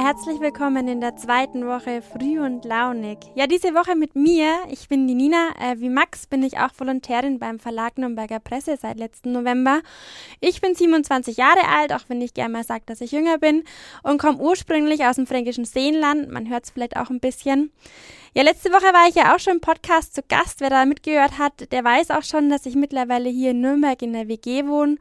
Ja, herzlich willkommen in der zweiten Woche Früh und Launig. Ja, diese Woche mit mir. Ich bin die Nina. Äh, wie Max bin ich auch Volontärin beim Verlag Nürnberger Presse seit letzten November. Ich bin 27 Jahre alt, auch wenn ich gerne mal sage, dass ich jünger bin und komme ursprünglich aus dem fränkischen Seenland. Man hört es vielleicht auch ein bisschen. Ja, letzte Woche war ich ja auch schon im Podcast zu Gast. Wer da mitgehört hat, der weiß auch schon, dass ich mittlerweile hier in Nürnberg in der WG wohne.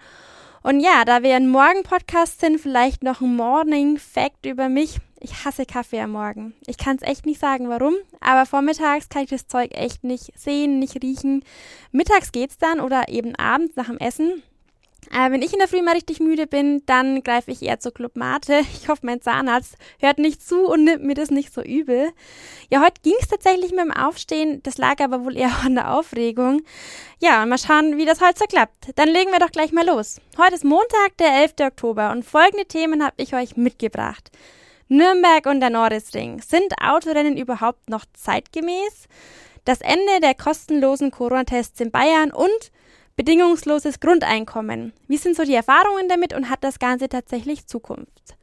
Und ja, da wir ein Morgen-Podcast sind, vielleicht noch ein Morning-Fact über mich. Ich hasse Kaffee am Morgen. Ich kann es echt nicht sagen, warum, aber vormittags kann ich das Zeug echt nicht sehen, nicht riechen. Mittags geht's dann oder eben abends nach dem Essen. Äh, wenn ich in der Früh mal richtig müde bin, dann greife ich eher zur Club Mate. Ich hoffe, mein Zahnarzt hört nicht zu und nimmt mir das nicht so übel. Ja, heute ging es tatsächlich mit dem Aufstehen. Das lag aber wohl eher an der Aufregung. Ja, mal schauen, wie das heute so klappt. Dann legen wir doch gleich mal los. Heute ist Montag, der 11. Oktober und folgende Themen habe ich euch mitgebracht. Nürnberg und der Norrisring. Sind Autorennen überhaupt noch zeitgemäß? Das Ende der kostenlosen Corona-Tests in Bayern und bedingungsloses Grundeinkommen. Wie sind so die Erfahrungen damit und hat das Ganze tatsächlich Zukunft?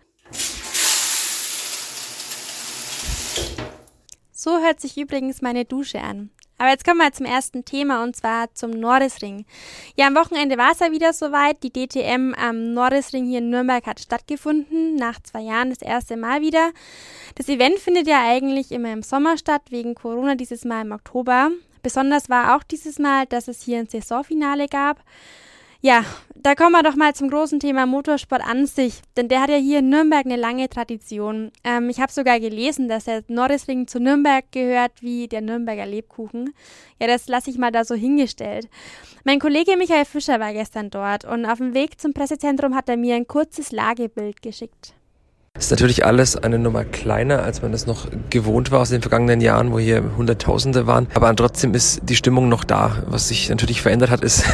So hört sich übrigens meine Dusche an. Aber jetzt kommen wir zum ersten Thema und zwar zum Norrisring. Ja, am Wochenende war es ja wieder soweit. Die DTM am Norrisring hier in Nürnberg hat stattgefunden. Nach zwei Jahren das erste Mal wieder. Das Event findet ja eigentlich immer im Sommer statt, wegen Corona dieses Mal im Oktober. Besonders war auch dieses Mal, dass es hier ein Saisonfinale gab. Ja, da kommen wir doch mal zum großen Thema Motorsport an sich, denn der hat ja hier in Nürnberg eine lange Tradition. Ähm, ich habe sogar gelesen, dass der Norrisring zu Nürnberg gehört wie der Nürnberger Lebkuchen. Ja, das lasse ich mal da so hingestellt. Mein Kollege Michael Fischer war gestern dort und auf dem Weg zum Pressezentrum hat er mir ein kurzes Lagebild geschickt. Ist natürlich alles eine Nummer kleiner, als man das noch gewohnt war aus den vergangenen Jahren, wo hier Hunderttausende waren. Aber trotzdem ist die Stimmung noch da. Was sich natürlich verändert hat, ist,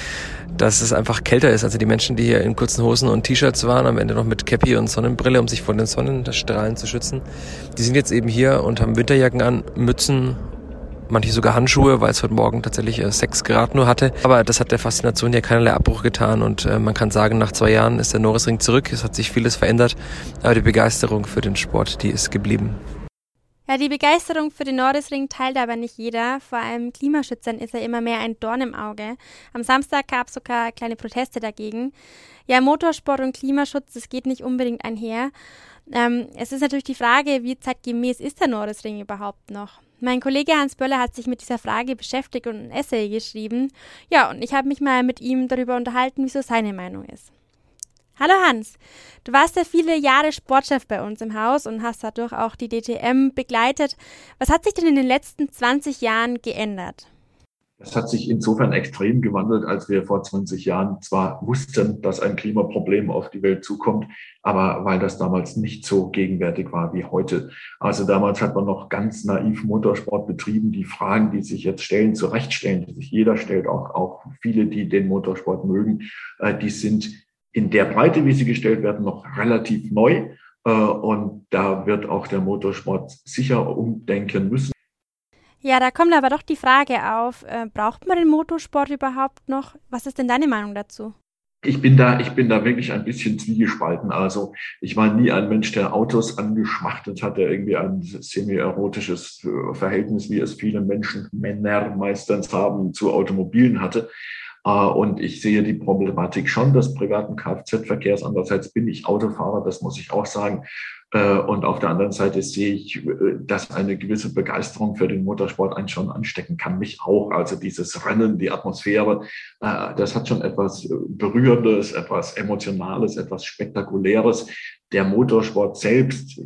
dass es einfach kälter ist. Also die Menschen, die hier in kurzen Hosen und T-Shirts waren, am Ende noch mit Cappy und Sonnenbrille, um sich vor den Sonnenstrahlen zu schützen, die sind jetzt eben hier und haben Winterjacken an, Mützen manche sogar Handschuhe, weil es heute Morgen tatsächlich äh, 6 Grad nur hatte. Aber das hat der Faszination hier keinerlei Abbruch getan und äh, man kann sagen, nach zwei Jahren ist der Norrisring zurück. Es hat sich vieles verändert, aber die Begeisterung für den Sport, die ist geblieben. Ja, die Begeisterung für den Norrisring teilt aber nicht jeder. Vor allem Klimaschützern ist er immer mehr ein Dorn im Auge. Am Samstag gab es sogar kleine Proteste dagegen. Ja, Motorsport und Klimaschutz, das geht nicht unbedingt einher. Ähm, es ist natürlich die Frage, wie zeitgemäß ist der Norrisring überhaupt noch? Mein Kollege Hans Böller hat sich mit dieser Frage beschäftigt und ein Essay geschrieben. Ja, und ich habe mich mal mit ihm darüber unterhalten, wieso seine Meinung ist. Hallo Hans, du warst ja viele Jahre Sportchef bei uns im Haus und hast dadurch auch die DTM begleitet. Was hat sich denn in den letzten 20 Jahren geändert? Es hat sich insofern extrem gewandelt, als wir vor 20 Jahren zwar wussten, dass ein Klimaproblem auf die Welt zukommt, aber weil das damals nicht so gegenwärtig war wie heute. Also damals hat man noch ganz naiv Motorsport betrieben. Die Fragen, die sich jetzt stellen, zurechtstellen, die sich jeder stellt, auch, auch viele, die den Motorsport mögen, äh, die sind in der Breite, wie sie gestellt werden, noch relativ neu. Äh, und da wird auch der Motorsport sicher umdenken müssen. Ja, da kommt aber doch die Frage auf, äh, braucht man den Motorsport überhaupt noch? Was ist denn deine Meinung dazu? Ich bin da, ich bin da wirklich ein bisschen zwiegespalten. Also ich war nie ein Mensch, der Autos angeschmachtet hat, der irgendwie ein semi-erotisches äh, Verhältnis, wie es viele Menschen, Männer meistens haben, zu Automobilen hatte. Äh, und ich sehe die Problematik schon des privaten Kfz-Verkehrs. Andererseits bin ich Autofahrer, das muss ich auch sagen. Äh, und auf der anderen Seite sehe ich, äh, dass eine gewisse Begeisterung für den Motorsport einen schon anstecken kann. Mich auch. Also dieses Rennen, die Atmosphäre, äh, das hat schon etwas Berührendes, etwas Emotionales, etwas Spektakuläres der Motorsport selbst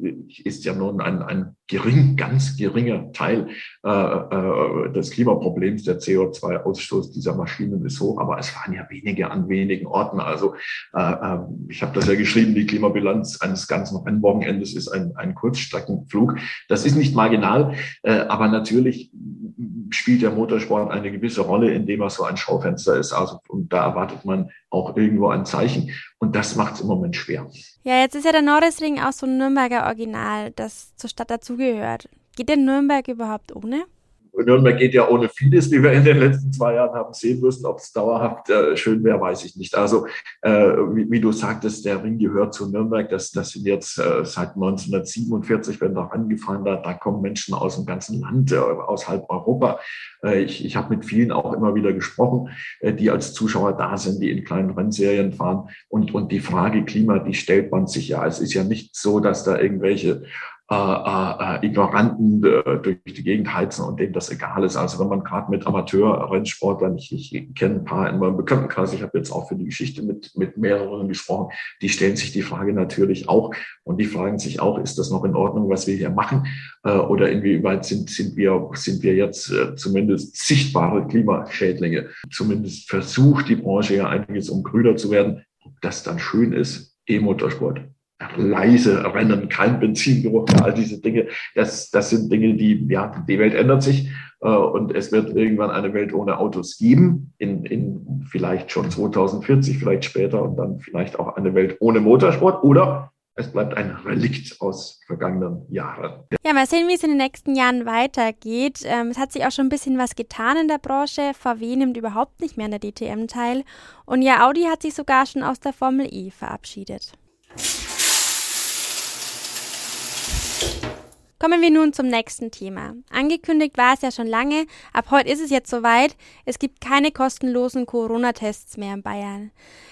ist ja nun ein, ein gering, ganz geringer Teil äh, des Klimaproblems. Der CO2-Ausstoß dieser Maschinen ist hoch, aber es waren ja wenige an wenigen Orten. Also äh, ich habe das ja geschrieben, die Klimabilanz eines ganzen Rennwochenendes ist ein, ein Kurzstreckenflug. Das ist nicht marginal, äh, aber natürlich spielt der Motorsport eine gewisse Rolle, indem er so ein Schaufenster ist. Also und da erwartet man auch irgendwo ein Zeichen. Und das macht es im Moment schwer. Ja, jetzt ist ja der Norrisring auch so ein Nürnberger Original, das zur Stadt dazugehört. Geht denn Nürnberg überhaupt ohne? Nürnberg geht ja ohne vieles, wie wir in den letzten zwei Jahren haben sehen müssen. Ob es dauerhaft äh, schön wäre, weiß ich nicht. Also, äh, wie, wie, du sagtest, der Ring gehört zu Nürnberg. Das, das sind jetzt äh, seit 1947, wenn da angefangen hat, da kommen Menschen aus dem ganzen Land, äh, aus halb Europa. Äh, ich ich habe mit vielen auch immer wieder gesprochen, äh, die als Zuschauer da sind, die in kleinen Rennserien fahren. Und, und die Frage Klima, die stellt man sich ja. Es ist ja nicht so, dass da irgendwelche äh, äh, Ignoranten äh, durch die Gegend heizen und denen das egal ist. Also wenn man gerade mit Amateur-Rennsportlern, ich, ich kenne ein paar in meinem Bekanntenkreis, ich habe jetzt auch für die Geschichte mit, mit mehreren gesprochen, die stellen sich die Frage natürlich auch und die fragen sich auch, ist das noch in Ordnung, was wir hier machen? Äh, oder inwieweit sind, sind, wir, sind wir jetzt äh, zumindest sichtbare Klimaschädlinge? Zumindest versucht die Branche ja einiges, um grüner zu werden. Ob das dann schön ist, E-Motorsport leise Rennen, kein Benzingeruch, all diese Dinge. Das, das sind Dinge, die, ja, die Welt ändert sich äh, und es wird irgendwann eine Welt ohne Autos geben, in, in vielleicht schon 2040, vielleicht später und dann vielleicht auch eine Welt ohne Motorsport oder es bleibt ein Relikt aus vergangenen Jahren. Ja, mal sehen, wie es in den nächsten Jahren weitergeht. Ähm, es hat sich auch schon ein bisschen was getan in der Branche. VW nimmt überhaupt nicht mehr an der DTM teil. Und ja, Audi hat sich sogar schon aus der Formel E verabschiedet. Kommen wir nun zum nächsten Thema. Angekündigt war es ja schon lange, ab heute ist es jetzt soweit, es gibt keine kostenlosen Corona-Tests mehr in Bayern.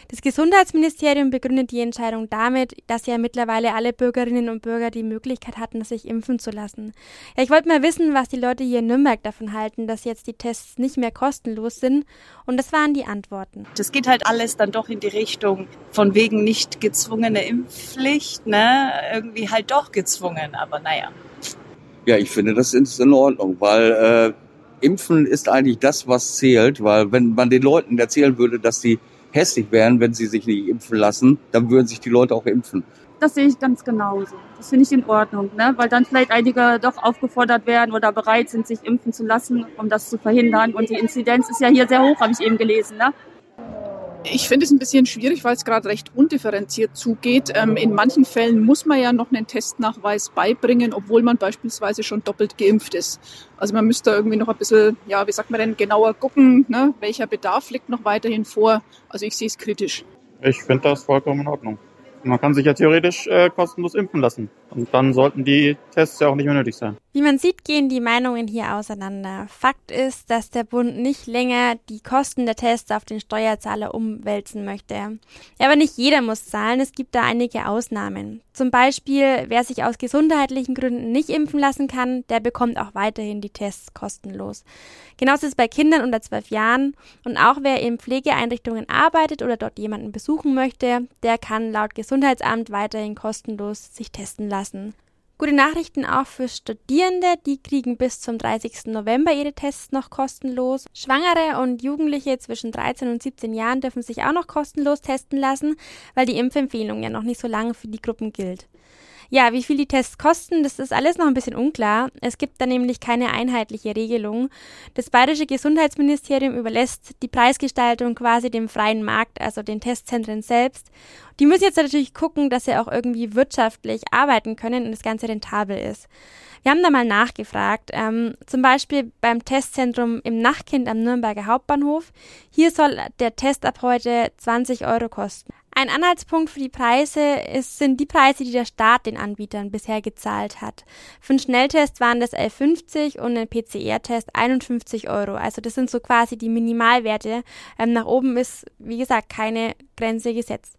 Das Gesundheitsministerium begründet die Entscheidung damit, dass ja mittlerweile alle Bürgerinnen und Bürger die Möglichkeit hatten, sich impfen zu lassen. Ja, ich wollte mal wissen, was die Leute hier in Nürnberg davon halten, dass jetzt die Tests nicht mehr kostenlos sind. Und das waren die Antworten. Das geht halt alles dann doch in die Richtung von wegen nicht gezwungene Impfpflicht, ne? Irgendwie halt doch gezwungen, aber naja. Ja, ich finde, das ist in Ordnung, weil äh, Impfen ist eigentlich das, was zählt, weil wenn man den Leuten erzählen würde, dass sie hässlich wären, wenn sie sich nicht impfen lassen, dann würden sich die Leute auch impfen. Das sehe ich ganz genauso. Das finde ich in Ordnung, ne? weil dann vielleicht einige doch aufgefordert werden oder bereit sind, sich impfen zu lassen, um das zu verhindern. Und die Inzidenz ist ja hier sehr hoch, habe ich eben gelesen. Ne? Ich finde es ein bisschen schwierig, weil es gerade recht undifferenziert zugeht. Ähm, in manchen Fällen muss man ja noch einen Testnachweis beibringen, obwohl man beispielsweise schon doppelt geimpft ist. Also man müsste irgendwie noch ein bisschen, ja, wie sagt man denn, genauer gucken, ne? welcher Bedarf liegt noch weiterhin vor. Also ich sehe es kritisch. Ich finde das vollkommen in Ordnung. Man kann sich ja theoretisch äh, kostenlos impfen lassen. Und dann sollten die Tests ja auch nicht mehr nötig sein. Wie man sieht, gehen die Meinungen hier auseinander. Fakt ist, dass der Bund nicht länger die Kosten der Tests auf den Steuerzahler umwälzen möchte. Aber nicht jeder muss zahlen, es gibt da einige Ausnahmen. Zum Beispiel, wer sich aus gesundheitlichen Gründen nicht impfen lassen kann, der bekommt auch weiterhin die Tests kostenlos. Genauso ist es bei Kindern unter zwölf Jahren und auch wer in Pflegeeinrichtungen arbeitet oder dort jemanden besuchen möchte, der kann laut Gesundheitsamt weiterhin kostenlos sich testen lassen. Gute Nachrichten auch für Studierende, die kriegen bis zum 30. November ihre Tests noch kostenlos. Schwangere und Jugendliche zwischen 13 und 17 Jahren dürfen sich auch noch kostenlos testen lassen, weil die Impfempfehlung ja noch nicht so lange für die Gruppen gilt. Ja, wie viel die Tests kosten, das ist alles noch ein bisschen unklar. Es gibt da nämlich keine einheitliche Regelung. Das bayerische Gesundheitsministerium überlässt die Preisgestaltung quasi dem freien Markt, also den Testzentren selbst. Die müssen jetzt natürlich gucken, dass sie auch irgendwie wirtschaftlich arbeiten können und das Ganze rentabel ist. Wir haben da mal nachgefragt, ähm, zum Beispiel beim Testzentrum im Nachtkind am Nürnberger Hauptbahnhof. Hier soll der Test ab heute 20 Euro kosten. Ein Anhaltspunkt für die Preise ist, sind die Preise, die der Staat den Anbietern bisher gezahlt hat. Für einen Schnelltest waren das 11,50 und ein PCR-Test 51 Euro. Also das sind so quasi die Minimalwerte. Ähm, nach oben ist, wie gesagt, keine Grenze gesetzt.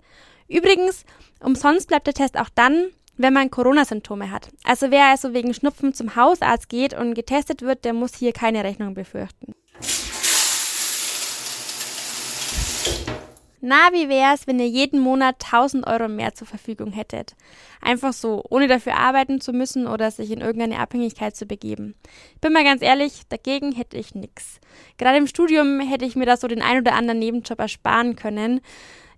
Übrigens, umsonst bleibt der Test auch dann, wenn man Corona-Symptome hat. Also wer also wegen Schnupfen zum Hausarzt geht und getestet wird, der muss hier keine Rechnung befürchten. Na, wie wär's, wenn ihr jeden Monat 1000 Euro mehr zur Verfügung hättet? Einfach so, ohne dafür arbeiten zu müssen oder sich in irgendeine Abhängigkeit zu begeben. Ich bin mal ganz ehrlich, dagegen hätte ich nix. Gerade im Studium hätte ich mir da so den ein oder anderen Nebenjob ersparen können.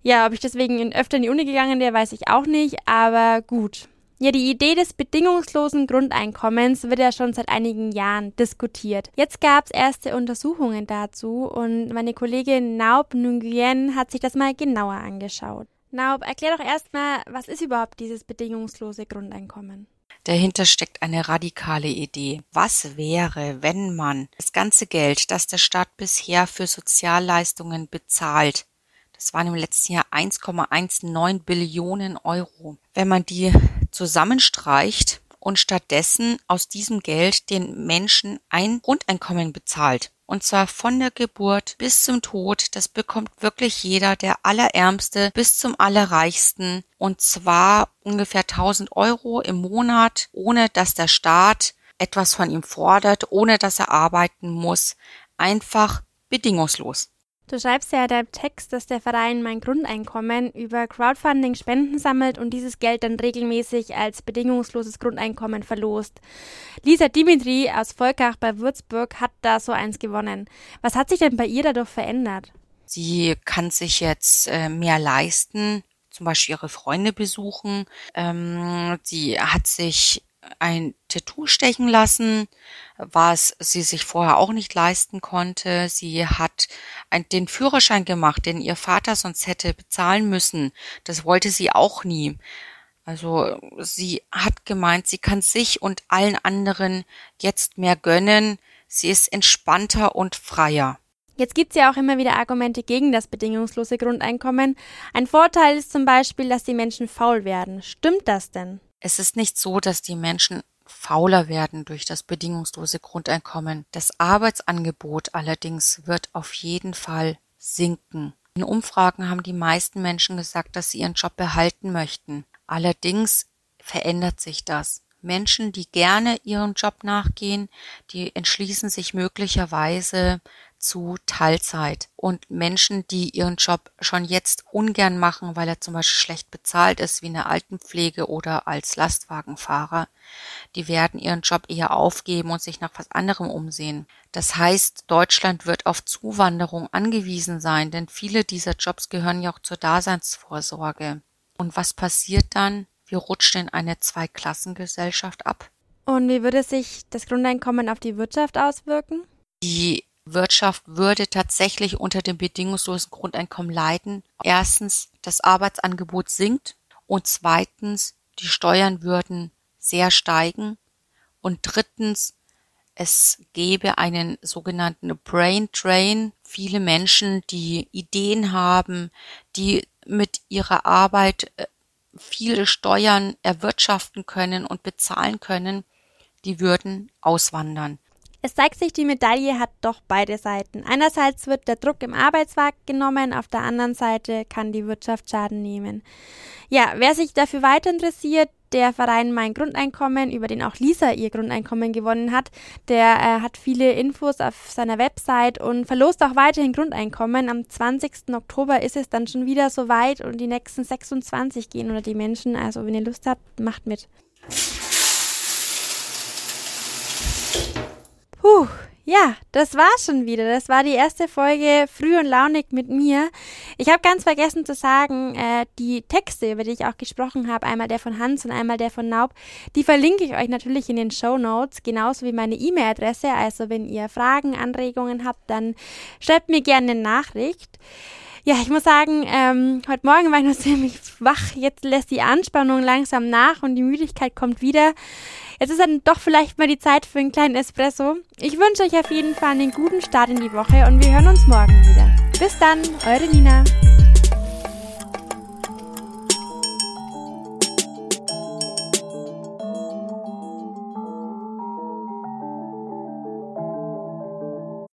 Ja, ob ich deswegen öfter in die Uni gegangen wäre, weiß ich auch nicht, aber gut. Ja, die Idee des bedingungslosen Grundeinkommens wird ja schon seit einigen Jahren diskutiert. Jetzt gab es erste Untersuchungen dazu und meine Kollegin Naub Nguyen hat sich das mal genauer angeschaut. Naub, erklär doch erstmal, was ist überhaupt dieses bedingungslose Grundeinkommen? Dahinter steckt eine radikale Idee. Was wäre, wenn man das ganze Geld, das der Staat bisher für Sozialleistungen bezahlt, das waren im letzten Jahr 1,19 Billionen Euro, wenn man die zusammenstreicht und stattdessen aus diesem Geld den Menschen ein Grundeinkommen bezahlt. Und zwar von der Geburt bis zum Tod. Das bekommt wirklich jeder, der Allerärmste bis zum Allerreichsten. Und zwar ungefähr 1000 Euro im Monat, ohne dass der Staat etwas von ihm fordert, ohne dass er arbeiten muss. Einfach bedingungslos. Du schreibst ja in deinem Text, dass der Verein Mein Grundeinkommen über Crowdfunding Spenden sammelt und dieses Geld dann regelmäßig als bedingungsloses Grundeinkommen verlost. Lisa Dimitri aus Volkach bei Würzburg hat da so eins gewonnen. Was hat sich denn bei ihr dadurch verändert? Sie kann sich jetzt äh, mehr leisten, zum Beispiel ihre Freunde besuchen. Ähm, sie hat sich ein Tattoo stechen lassen, was sie sich vorher auch nicht leisten konnte. Sie hat den Führerschein gemacht, den ihr Vater sonst hätte bezahlen müssen. Das wollte sie auch nie. Also sie hat gemeint, sie kann sich und allen anderen jetzt mehr gönnen. Sie ist entspannter und freier. Jetzt gibt es ja auch immer wieder Argumente gegen das bedingungslose Grundeinkommen. Ein Vorteil ist zum Beispiel, dass die Menschen faul werden. Stimmt das denn? Es ist nicht so, dass die Menschen fauler werden durch das bedingungslose Grundeinkommen. Das Arbeitsangebot allerdings wird auf jeden Fall sinken. In Umfragen haben die meisten Menschen gesagt, dass sie ihren Job behalten möchten. Allerdings verändert sich das. Menschen, die gerne ihrem Job nachgehen, die entschließen sich möglicherweise zu Teilzeit. Und Menschen, die ihren Job schon jetzt ungern machen, weil er zum Beispiel schlecht bezahlt ist, wie eine Altenpflege oder als Lastwagenfahrer, die werden ihren Job eher aufgeben und sich nach was anderem umsehen. Das heißt, Deutschland wird auf Zuwanderung angewiesen sein, denn viele dieser Jobs gehören ja auch zur Daseinsvorsorge. Und was passiert dann? Wir rutschen in eine Zweiklassengesellschaft ab. Und wie würde sich das Grundeinkommen auf die Wirtschaft auswirken? Die Wirtschaft würde tatsächlich unter dem bedingungslosen Grundeinkommen leiden. Erstens, das Arbeitsangebot sinkt und zweitens, die Steuern würden sehr steigen und drittens, es gäbe einen sogenannten Brain Drain. Viele Menschen, die Ideen haben, die mit ihrer Arbeit äh, viele Steuern erwirtschaften können und bezahlen können, die würden auswandern. Es zeigt sich, die Medaille hat doch beide Seiten. Einerseits wird der Druck im Arbeitsmarkt genommen, auf der anderen Seite kann die Wirtschaft Schaden nehmen. Ja, wer sich dafür weiter interessiert, der Verein Mein Grundeinkommen, über den auch Lisa ihr Grundeinkommen gewonnen hat, der äh, hat viele Infos auf seiner Website und verlost auch weiterhin Grundeinkommen. Am 20. Oktober ist es dann schon wieder soweit und die nächsten 26 gehen unter die Menschen. Also wenn ihr Lust habt, macht mit. Puh, ja, das war schon wieder. Das war die erste Folge Früh und Launig mit mir. Ich habe ganz vergessen zu sagen, äh, die Texte, über die ich auch gesprochen habe, einmal der von Hans und einmal der von Naub, die verlinke ich euch natürlich in den Show Notes, genauso wie meine E-Mail-Adresse. Also wenn ihr Fragen, Anregungen habt, dann schreibt mir gerne eine Nachricht. Ja, ich muss sagen, ähm, heute Morgen war ich noch ziemlich wach. Jetzt lässt die Anspannung langsam nach und die Müdigkeit kommt wieder. Jetzt ist dann doch vielleicht mal die Zeit für einen kleinen Espresso. Ich wünsche euch auf jeden Fall einen guten Start in die Woche und wir hören uns morgen wieder. Bis dann, eure Nina.